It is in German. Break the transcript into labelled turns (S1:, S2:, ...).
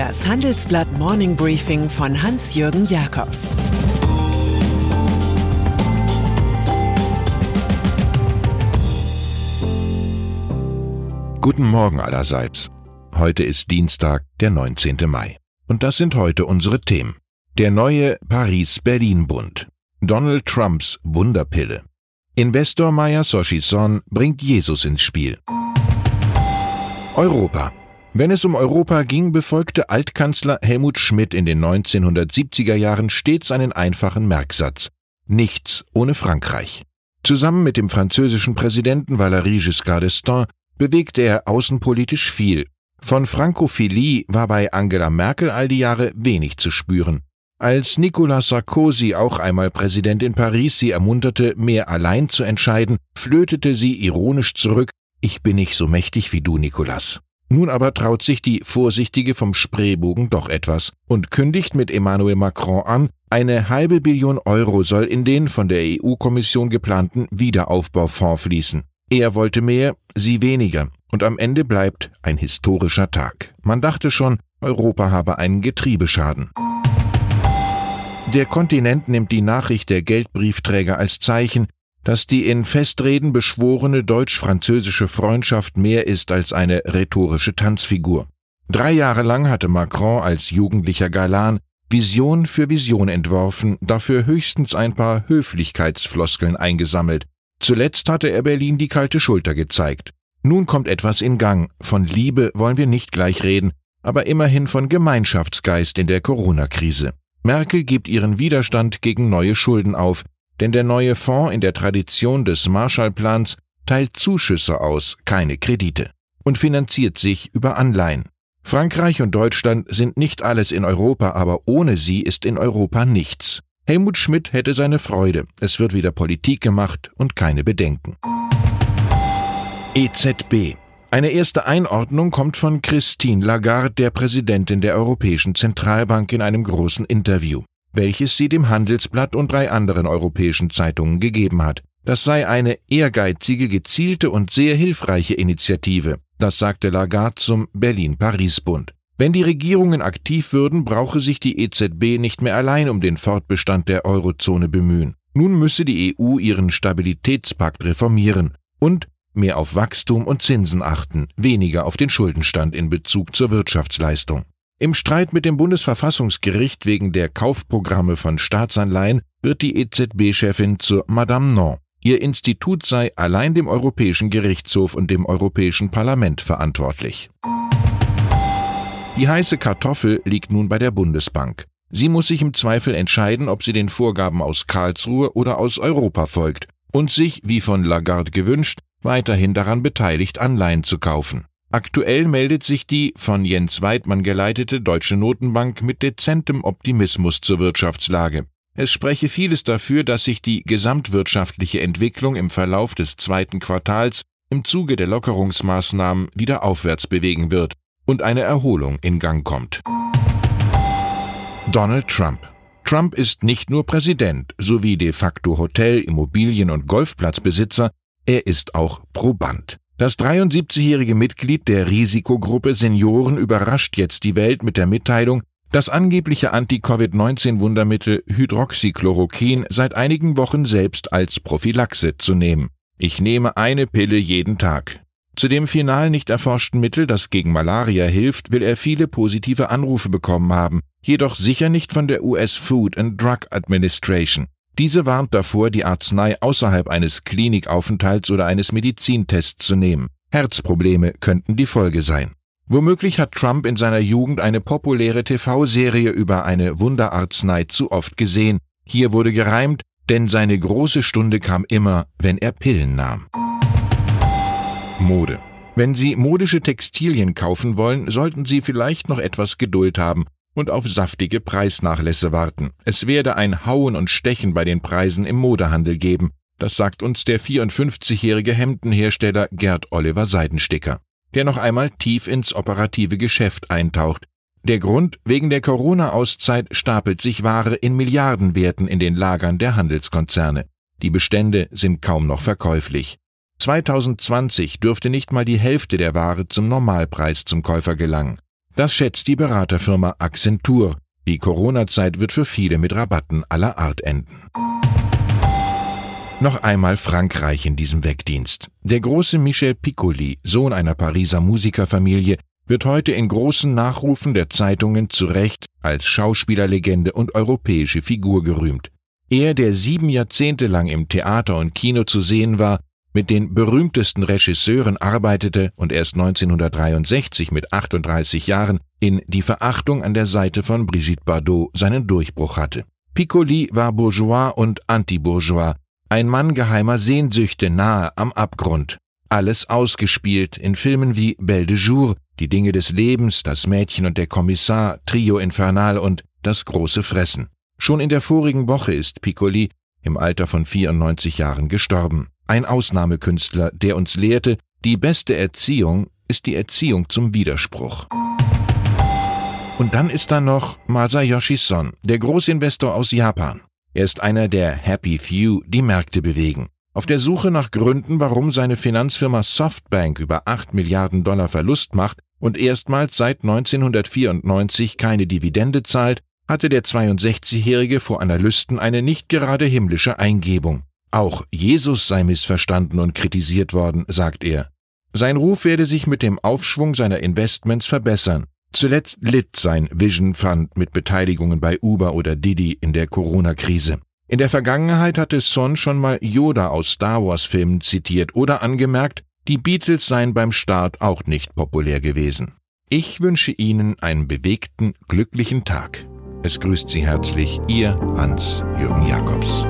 S1: Das Handelsblatt Morning Briefing von Hans-Jürgen Jakobs
S2: Guten Morgen allerseits. Heute ist Dienstag, der 19. Mai. Und das sind heute unsere Themen. Der neue Paris-Berlin-Bund. Donald Trumps Wunderpille. Investor Maya Soshi-Son bringt Jesus ins Spiel. Europa. Wenn es um Europa ging, befolgte Altkanzler Helmut Schmidt in den 1970er Jahren stets einen einfachen Merksatz. Nichts ohne Frankreich. Zusammen mit dem französischen Präsidenten Valéry Giscard d'Estaing bewegte er außenpolitisch viel. Von Frankophilie war bei Angela Merkel all die Jahre wenig zu spüren. Als Nicolas Sarkozy auch einmal Präsident in Paris sie ermunterte, mehr allein zu entscheiden, flötete sie ironisch zurück, ich bin nicht so mächtig wie du, Nicolas. Nun aber traut sich die Vorsichtige vom Spreebogen doch etwas und kündigt mit Emmanuel Macron an, eine halbe Billion Euro soll in den von der EU-Kommission geplanten Wiederaufbaufonds fließen. Er wollte mehr, sie weniger, und am Ende bleibt ein historischer Tag. Man dachte schon, Europa habe einen Getriebeschaden. Der Kontinent nimmt die Nachricht der Geldbriefträger als Zeichen, dass die in Festreden beschworene deutsch-französische Freundschaft mehr ist als eine rhetorische Tanzfigur. Drei Jahre lang hatte Macron als jugendlicher Galan Vision für Vision entworfen, dafür höchstens ein paar Höflichkeitsfloskeln eingesammelt. Zuletzt hatte er Berlin die kalte Schulter gezeigt. Nun kommt etwas in Gang. Von Liebe wollen wir nicht gleich reden, aber immerhin von Gemeinschaftsgeist in der Corona-Krise. Merkel gibt ihren Widerstand gegen neue Schulden auf, denn der neue Fonds in der Tradition des Marshallplans teilt Zuschüsse aus, keine Kredite, und finanziert sich über Anleihen. Frankreich und Deutschland sind nicht alles in Europa, aber ohne sie ist in Europa nichts. Helmut Schmidt hätte seine Freude, es wird wieder Politik gemacht und keine Bedenken. EZB eine erste Einordnung kommt von Christine Lagarde, der Präsidentin der Europäischen Zentralbank, in einem großen Interview, welches sie dem Handelsblatt und drei anderen europäischen Zeitungen gegeben hat. Das sei eine ehrgeizige, gezielte und sehr hilfreiche Initiative, das sagte Lagarde zum Berlin-Paris-Bund. Wenn die Regierungen aktiv würden, brauche sich die EZB nicht mehr allein um den Fortbestand der Eurozone bemühen. Nun müsse die EU ihren Stabilitätspakt reformieren und mehr auf Wachstum und Zinsen achten, weniger auf den Schuldenstand in Bezug zur Wirtschaftsleistung. Im Streit mit dem Bundesverfassungsgericht wegen der Kaufprogramme von Staatsanleihen wird die EZB-Chefin zur Madame Non. Ihr Institut sei allein dem Europäischen Gerichtshof und dem Europäischen Parlament verantwortlich. Die heiße Kartoffel liegt nun bei der Bundesbank. Sie muss sich im Zweifel entscheiden, ob sie den Vorgaben aus Karlsruhe oder aus Europa folgt und sich, wie von Lagarde gewünscht, weiterhin daran beteiligt, Anleihen zu kaufen. Aktuell meldet sich die von Jens Weidmann geleitete Deutsche Notenbank mit dezentem Optimismus zur Wirtschaftslage. Es spreche vieles dafür, dass sich die gesamtwirtschaftliche Entwicklung im Verlauf des zweiten Quartals im Zuge der Lockerungsmaßnahmen wieder aufwärts bewegen wird und eine Erholung in Gang kommt. Donald Trump Trump ist nicht nur Präsident sowie de facto Hotel-, Immobilien- und Golfplatzbesitzer, er ist auch Proband. Das 73-jährige Mitglied der Risikogruppe Senioren überrascht jetzt die Welt mit der Mitteilung, das angebliche Anti-Covid-19-Wundermittel Hydroxychloroquin seit einigen Wochen selbst als Prophylaxe zu nehmen. Ich nehme eine Pille jeden Tag. Zu dem final nicht erforschten Mittel, das gegen Malaria hilft, will er viele positive Anrufe bekommen haben, jedoch sicher nicht von der US Food and Drug Administration. Diese warnt davor, die Arznei außerhalb eines Klinikaufenthalts oder eines Medizintests zu nehmen. Herzprobleme könnten die Folge sein. Womöglich hat Trump in seiner Jugend eine populäre TV-Serie über eine Wunderarznei zu oft gesehen. Hier wurde gereimt, denn seine große Stunde kam immer, wenn er Pillen nahm. Mode. Wenn Sie modische Textilien kaufen wollen, sollten Sie vielleicht noch etwas Geduld haben und auf saftige Preisnachlässe warten. Es werde ein Hauen und Stechen bei den Preisen im Modehandel geben. Das sagt uns der 54-jährige Hemdenhersteller Gerd Oliver Seidensticker, der noch einmal tief ins operative Geschäft eintaucht. Der Grund, wegen der Corona-Auszeit stapelt sich Ware in Milliardenwerten in den Lagern der Handelskonzerne. Die Bestände sind kaum noch verkäuflich. 2020 dürfte nicht mal die Hälfte der Ware zum Normalpreis zum Käufer gelangen. Das schätzt die Beraterfirma Accenture. Die Corona-Zeit wird für viele mit Rabatten aller Art enden. Noch einmal Frankreich in diesem Wegdienst. Der große Michel Piccoli, Sohn einer Pariser Musikerfamilie, wird heute in großen Nachrufen der Zeitungen zu Recht als Schauspielerlegende und europäische Figur gerühmt. Er, der sieben Jahrzehnte lang im Theater und Kino zu sehen war, mit den berühmtesten Regisseuren arbeitete und erst 1963 mit 38 Jahren in Die Verachtung an der Seite von Brigitte Bardot seinen Durchbruch hatte. Piccoli war Bourgeois und Anti-Bourgeois, ein Mann geheimer Sehnsüchte nahe am Abgrund. Alles ausgespielt in Filmen wie Belle de Jour, Die Dinge des Lebens, Das Mädchen und der Kommissar, Trio Infernal und Das große Fressen. Schon in der vorigen Woche ist Piccoli im Alter von 94 Jahren gestorben. Ein Ausnahmekünstler, der uns lehrte, die beste Erziehung ist die Erziehung zum Widerspruch. Und dann ist da noch Masayoshi Son, der Großinvestor aus Japan. Er ist einer der Happy Few, die Märkte bewegen. Auf der Suche nach Gründen, warum seine Finanzfirma Softbank über 8 Milliarden Dollar Verlust macht und erstmals seit 1994 keine Dividende zahlt, hatte der 62-Jährige vor Analysten eine nicht gerade himmlische Eingebung. Auch Jesus sei missverstanden und kritisiert worden, sagt er. Sein Ruf werde sich mit dem Aufschwung seiner Investments verbessern. Zuletzt litt sein Vision Fund mit Beteiligungen bei Uber oder Didi in der Corona-Krise. In der Vergangenheit hatte Son schon mal Yoda aus Star Wars-Filmen zitiert oder angemerkt, die Beatles seien beim Start auch nicht populär gewesen. Ich wünsche Ihnen einen bewegten, glücklichen Tag. Es grüßt Sie herzlich Ihr Hans-Jürgen Jakobs.